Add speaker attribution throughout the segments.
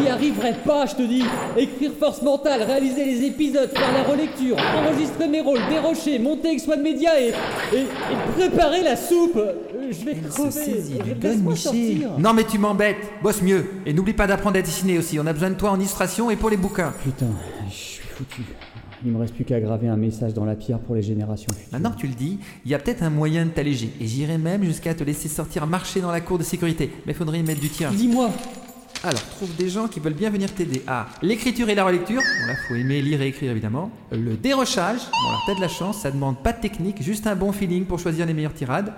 Speaker 1: J'y arriverai pas, je te dis. Écrire force mentale, réaliser les épisodes, faire la relecture, enregistrer mes rôles, dérocher, monter avec Swan Media et, et, et préparer la soupe. Euh, Je vais
Speaker 2: Elle se
Speaker 1: crever.
Speaker 2: saisit du gun. Non mais tu m'embêtes, bosse mieux. Et n'oublie pas d'apprendre à dessiner aussi, on a besoin de toi en illustration et pour les bouquins.
Speaker 1: Putain, je suis foutu. Il me reste plus qu'à graver un message dans la pierre pour les générations futures.
Speaker 2: Maintenant que tu le dis, il y a peut-être un moyen de t'alléger. Et j'irai même jusqu'à te laisser sortir marcher dans la cour de sécurité. Mais faudrait y mettre du tien.
Speaker 1: Dis-moi,
Speaker 2: Alors, trouve des gens qui veulent bien venir t'aider. Ah, l'écriture et la relecture. Bon là, faut aimer lire et écrire évidemment. Le dérochage. Bon alors, t'as de la chance, ça demande pas de technique, juste un bon feeling pour choisir les meilleures tirades.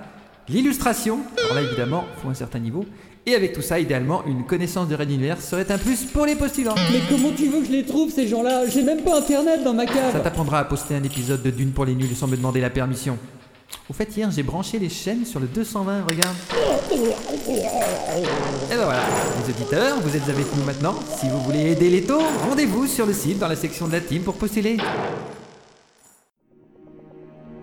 Speaker 2: L'illustration. Alors là, évidemment, faut un certain niveau. Et avec tout ça, idéalement, une connaissance de Red Universe serait un plus pour les postulants.
Speaker 1: mais comment tu veux que je les trouve ces gens-là? J'ai même pas internet dans ma cave.
Speaker 2: Ça t'apprendra à poster un épisode de Dune pour les nuls sans me demander la permission. Au fait, hier, j'ai branché les chaînes sur le 220, regarde. Et ben voilà, les auditeurs, vous êtes avec nous maintenant. Si vous voulez aider les taux, rendez-vous sur le site dans la section de la team pour postuler.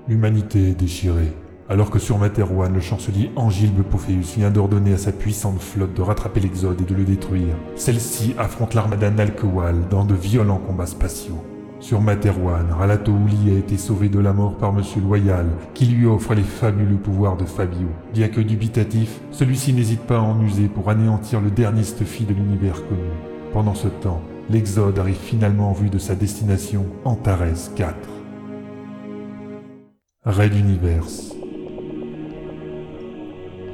Speaker 3: L'humanité est déchirée. Alors que sur Materwan, le chancelier Angilbe Pophéus vient d'ordonner à sa puissante flotte de rattraper l'Exode et de le détruire, celle-ci affronte l'armada Nalkewal dans de violents combats spatiaux. Sur Materwan, Ralato Uli a été sauvé de la mort par Monsieur Loyal, qui lui offre les fabuleux pouvoirs de Fabio. Bien que dubitatif, celui-ci n'hésite pas à en user pour anéantir le dernier Stuffy de l'univers connu. Pendant ce temps, l'Exode arrive finalement en vue de sa destination, Antares 4. Raid Universe.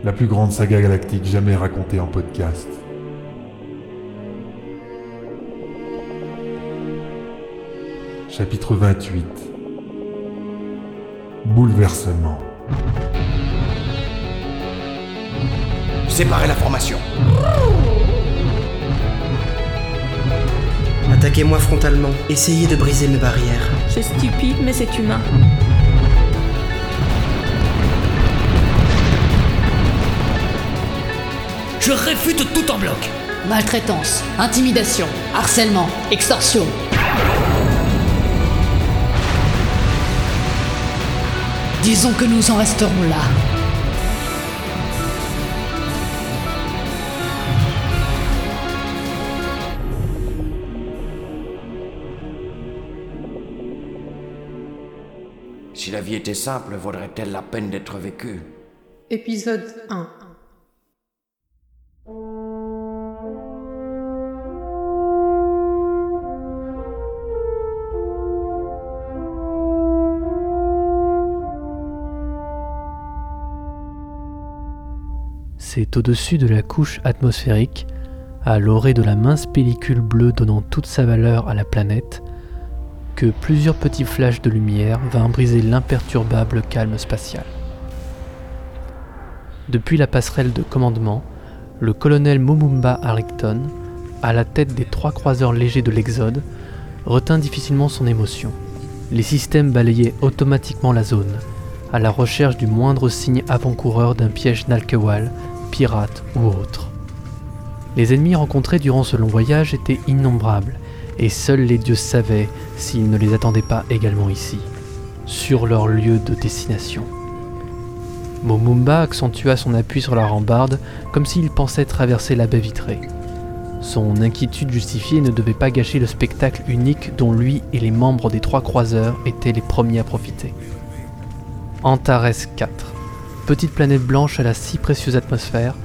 Speaker 3: La plus grande saga galactique jamais racontée en podcast. Chapitre 28 Bouleversement.
Speaker 4: Séparez la formation.
Speaker 5: Attaquez-moi frontalement. Essayez de briser mes barrières.
Speaker 6: C'est stupide, mais c'est humain.
Speaker 7: Je réfute tout en bloc.
Speaker 8: Maltraitance, intimidation, harcèlement, extorsion. Disons que nous en resterons là.
Speaker 4: Si la vie était simple, vaudrait-elle la peine d'être vécue?
Speaker 6: Épisode 1.
Speaker 9: C'est au-dessus de la couche atmosphérique, à l'orée de la mince pellicule bleue donnant toute sa valeur à la planète, que plusieurs petits flashs de lumière vinrent briser l'imperturbable calme spatial. Depuis la passerelle de commandement, le colonel Momumba Harrington, à la tête des trois croiseurs légers de l'Exode, retint difficilement son émotion. Les systèmes balayaient automatiquement la zone, à la recherche du moindre signe avant-coureur d'un piège Nalkewal, pirate ou autre. Les ennemis rencontrés durant ce long voyage étaient innombrables, et seuls les dieux savaient s'ils ne les attendaient pas également ici, sur leur lieu de destination. Momumba accentua son appui sur la rambarde comme s'il pensait traverser la baie vitrée. Son inquiétude justifiée ne devait pas gâcher le spectacle unique dont lui et les membres des trois croiseurs étaient les premiers à profiter. Antares 4, petite planète blanche à la si précieuse atmosphère,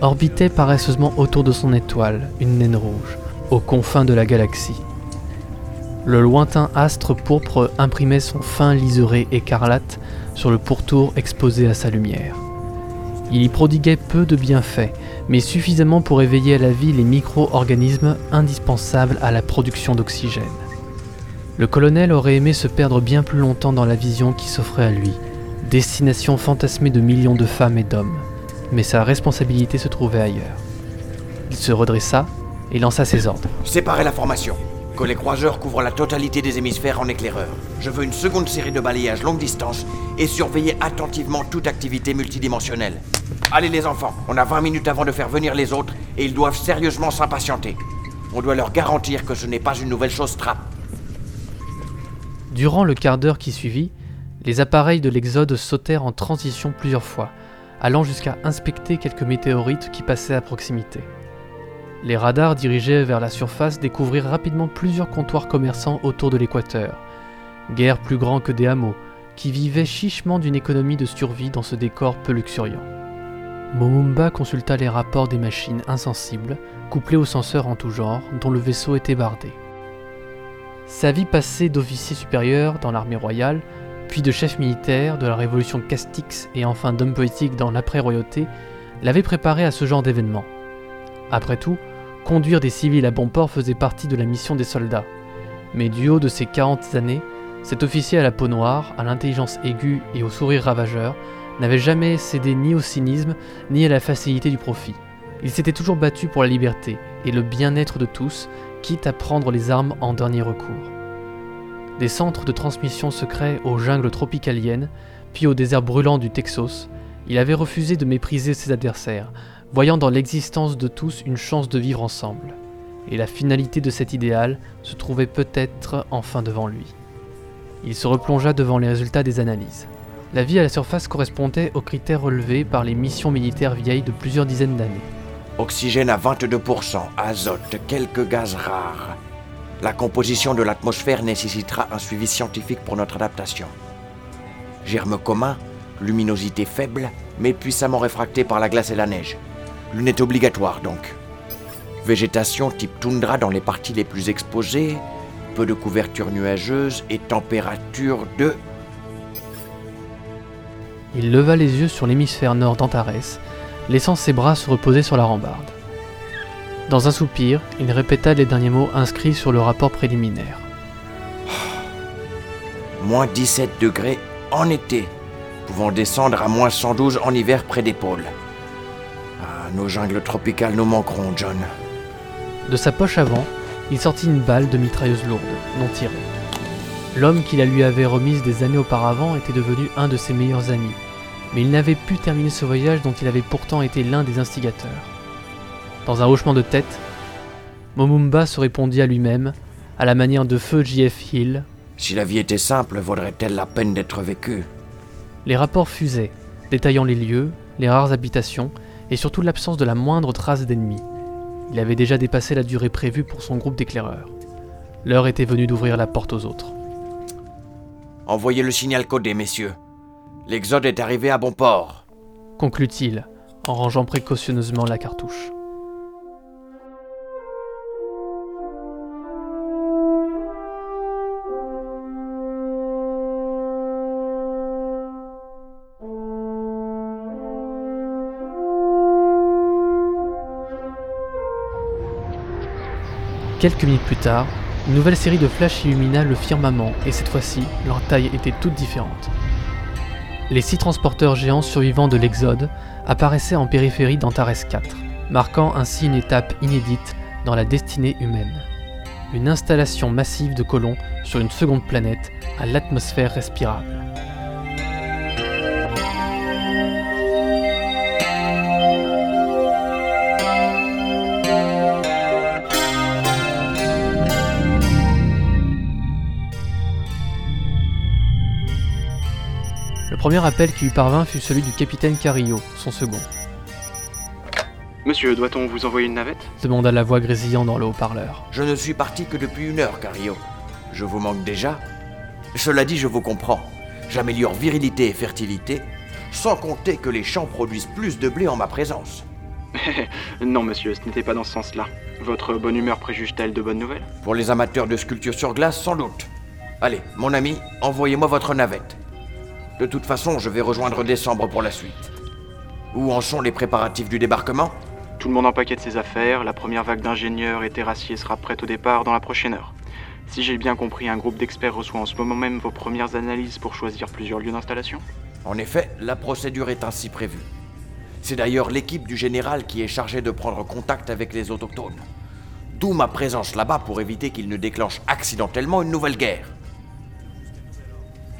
Speaker 9: orbitait paresseusement autour de son étoile, une naine rouge, aux confins de la galaxie. Le lointain astre pourpre imprimait son fin liseré écarlate sur le pourtour exposé à sa lumière. Il y prodiguait peu de bienfaits, mais suffisamment pour éveiller à la vie les micro-organismes indispensables à la production d'oxygène. Le colonel aurait aimé se perdre bien plus longtemps dans la vision qui s'offrait à lui, destination fantasmée de millions de femmes et d'hommes, mais sa responsabilité se trouvait ailleurs. Il se redressa et lança ses ordres.
Speaker 4: Séparez la formation. Que les croiseurs couvrent la totalité des hémisphères en éclaireur. Je veux une seconde série de balayages longue distance et surveiller attentivement toute activité multidimensionnelle. Allez les enfants, on a 20 minutes avant de faire venir les autres et ils doivent sérieusement s'impatienter. On doit leur garantir que ce n'est pas une nouvelle chose trappe.
Speaker 9: Durant le quart d'heure qui suivit, les appareils de l'Exode sautèrent en transition plusieurs fois, allant jusqu'à inspecter quelques météorites qui passaient à proximité. Les radars dirigés vers la surface découvrirent rapidement plusieurs comptoirs commerçants autour de l'équateur, guère plus grands que des hameaux, qui vivaient chichement d'une économie de survie dans ce décor peu luxuriant. Momumba consulta les rapports des machines insensibles, couplées aux senseurs en tout genre, dont le vaisseau était bardé. Sa vie passée d'officier supérieur dans l'armée royale, puis de chef militaire de la révolution Castix et enfin d'homme politique dans l'après-royauté, l'avait préparé à ce genre d'événement. Après tout, conduire des civils à bon port faisait partie de la mission des soldats. Mais du haut de ses 40 années, cet officier à la peau noire, à l'intelligence aiguë et au sourire ravageur, n'avait jamais cédé ni au cynisme ni à la facilité du profit. Il s'était toujours battu pour la liberté et le bien-être de tous, quitte à prendre les armes en dernier recours. Des centres de transmission secrets aux jungles tropicaliennes, puis au désert brûlant du Texas, il avait refusé de mépriser ses adversaires, voyant dans l'existence de tous une chance de vivre ensemble. Et la finalité de cet idéal se trouvait peut-être enfin devant lui. Il se replongea devant les résultats des analyses. La vie à la surface correspondait aux critères relevés par les missions militaires vieilles de plusieurs dizaines d'années.
Speaker 4: Oxygène à 22%, azote, quelques gaz rares. La composition de l'atmosphère nécessitera un suivi scientifique pour notre adaptation. Germes communs, luminosité faible, mais puissamment réfractée par la glace et la neige. Lunettes obligatoires donc. Végétation type toundra dans les parties les plus exposées, peu de couverture nuageuse et température de...
Speaker 9: Il leva les yeux sur l'hémisphère nord d'Antares, laissant ses bras se reposer sur la rambarde. Dans un soupir, il répéta les derniers mots inscrits sur le rapport préliminaire.
Speaker 4: Moins 17 degrés en été, pouvant descendre à moins 112 en hiver près des pôles. Ah, nos jungles tropicales nous manqueront, John.
Speaker 9: De sa poche avant, il sortit une balle de mitrailleuse lourde, non tirée. L'homme qui la lui avait remise des années auparavant était devenu un de ses meilleurs amis, mais il n'avait pu terminer ce voyage dont il avait pourtant été l'un des instigateurs. Dans un hochement de tête, Momumba se répondit à lui-même, à la manière de feu J.F. Hill.
Speaker 4: Si la vie était simple, vaudrait-elle la peine d'être vécue?
Speaker 9: Les rapports fusaient, détaillant les lieux, les rares habitations, et surtout l'absence de la moindre trace d'ennemis. Il avait déjà dépassé la durée prévue pour son groupe d'éclaireurs. L'heure était venue d'ouvrir la porte aux autres.
Speaker 4: Envoyez le signal codé, messieurs. L'Exode est arrivé à bon port.
Speaker 9: Conclut-il, en rangeant précautionneusement la cartouche. Quelques minutes plus tard, une nouvelle série de flashs illumina le firmament et cette fois-ci, leur taille était toute différente. Les six transporteurs géants survivants de l'Exode apparaissaient en périphérie d'Antares 4, marquant ainsi une étape inédite dans la destinée humaine. Une installation massive de colons sur une seconde planète à l'atmosphère respirable. Premier appel qui lui parvint fut celui du capitaine Carillo, son second.
Speaker 10: Monsieur, doit-on vous envoyer une navette?
Speaker 9: demanda la voix grésillant dans le haut-parleur.
Speaker 4: Je ne suis parti que depuis une heure, Cario. Je vous manque déjà Cela dit, je vous comprends. J'améliore virilité et fertilité, sans compter que les champs produisent plus de blé en ma présence.
Speaker 10: non, monsieur, ce n'était pas dans ce sens-là. Votre bonne humeur préjuge-t-elle de bonnes nouvelles?
Speaker 4: Pour les amateurs de sculpture sur glace, sans doute. Allez, mon ami, envoyez-moi votre navette. De toute façon, je vais rejoindre Décembre pour la suite. Où en sont les préparatifs du débarquement?
Speaker 10: Tout le monde empaquette ses affaires, la première vague d'ingénieurs et terrassiers sera prête au départ dans la prochaine heure. Si j'ai bien compris, un groupe d'experts reçoit en ce moment même vos premières analyses pour choisir plusieurs lieux d'installation
Speaker 4: En effet, la procédure est ainsi prévue. C'est d'ailleurs l'équipe du général qui est chargée de prendre contact avec les autochtones. D'où ma présence là-bas pour éviter qu'ils ne déclenchent accidentellement une nouvelle guerre.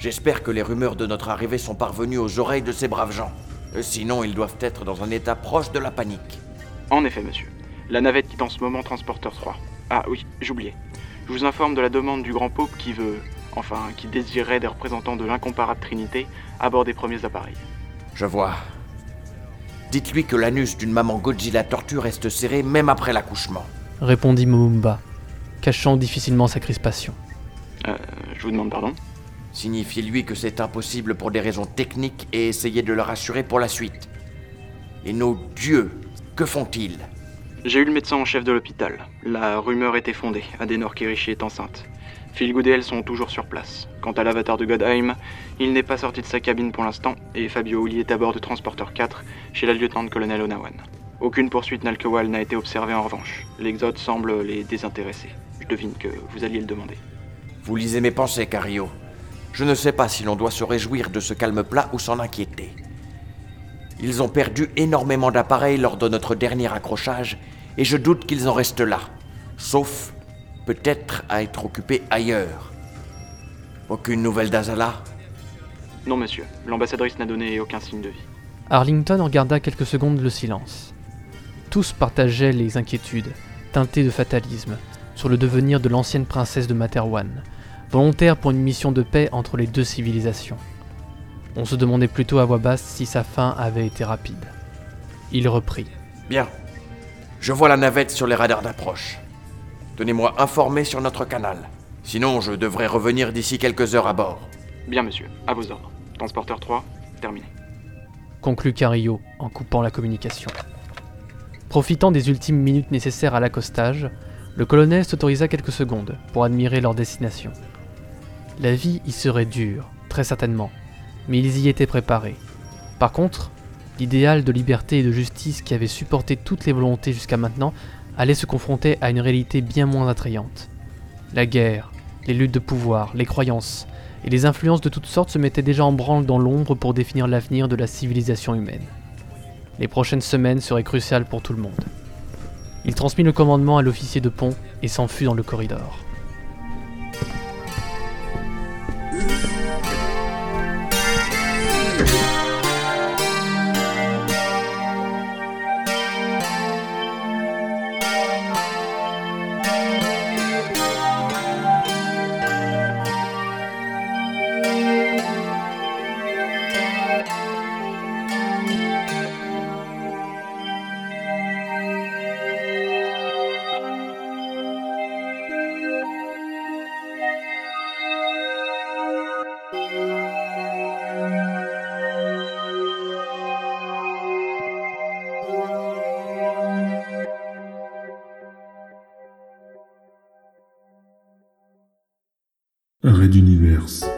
Speaker 4: J'espère que les rumeurs de notre arrivée sont parvenues aux oreilles de ces braves gens. Euh, Sinon, ils doivent être dans un état proche de la panique.
Speaker 10: En effet, monsieur. La navette quitte en ce moment Transporteur 3. Ah oui, j'oubliais. Je vous informe de la demande du grand Pope qui veut, enfin, qui désirerait des représentants de l'incomparable Trinité à bord des premiers appareils.
Speaker 4: Je vois. Dites-lui que l'anus d'une maman Godzilla tortue reste serré même après l'accouchement.
Speaker 9: Répondit Momumba, cachant difficilement sa crispation.
Speaker 10: Euh, je vous demande pardon?
Speaker 4: Signifiez-lui que c'est impossible pour des raisons techniques et essayez de le rassurer pour la suite. Et nos dieux, que font-ils?
Speaker 10: J'ai eu le médecin en chef de l'hôpital. La rumeur était fondée. Adenor Kirishi est enceinte. Philgood et elle sont toujours sur place. Quant à l'avatar de Godheim, il n'est pas sorti de sa cabine pour l'instant et Fabio Uli est à bord de Transporteur 4 chez la lieutenant-colonel Onawan. Aucune poursuite Nalkewal n'a été observée en revanche. L'Exode semble les désintéresser. Je devine que vous alliez le demander.
Speaker 4: Vous lisez mes pensées, Cario. Je ne sais pas si l'on doit se réjouir de ce calme plat ou s'en inquiéter. Ils ont perdu énormément d'appareils lors de notre dernier accrochage, et je doute qu'ils en restent là. Sauf, peut-être, à être occupés ailleurs. Aucune nouvelle d'Azala?
Speaker 10: Non, monsieur. L'ambassadrice n'a donné aucun signe de vie.
Speaker 9: Arlington regarda quelques secondes le silence. Tous partageaient les inquiétudes, teintées de fatalisme, sur le devenir de l'ancienne princesse de Materwan, volontaire pour une mission de paix entre les deux civilisations. On se demandait plutôt à voix basse si sa fin avait été rapide. Il reprit.
Speaker 4: Bien. Je vois la navette sur les radars d'approche. Tenez-moi informé sur notre canal. Sinon, je devrais revenir d'ici quelques heures à bord.
Speaker 10: Bien, monsieur. À vos ordres. Transporteur 3, terminé.
Speaker 9: Conclut Carillo en coupant la communication. Profitant des ultimes minutes nécessaires à l'accostage, le colonel s'autorisa quelques secondes pour admirer leur destination. La vie y serait dure, très certainement, mais ils y étaient préparés. Par contre, l'idéal de liberté et de justice qui avait supporté toutes les volontés jusqu'à maintenant allait se confronter à une réalité bien moins attrayante. La guerre, les luttes de pouvoir, les croyances et les influences de toutes sortes se mettaient déjà en branle dans l'ombre pour définir l'avenir de la civilisation humaine. Les prochaines semaines seraient cruciales pour tout le monde. Il transmit le commandement à l'officier de pont et s'enfuit dans le corridor.
Speaker 3: Red Universe.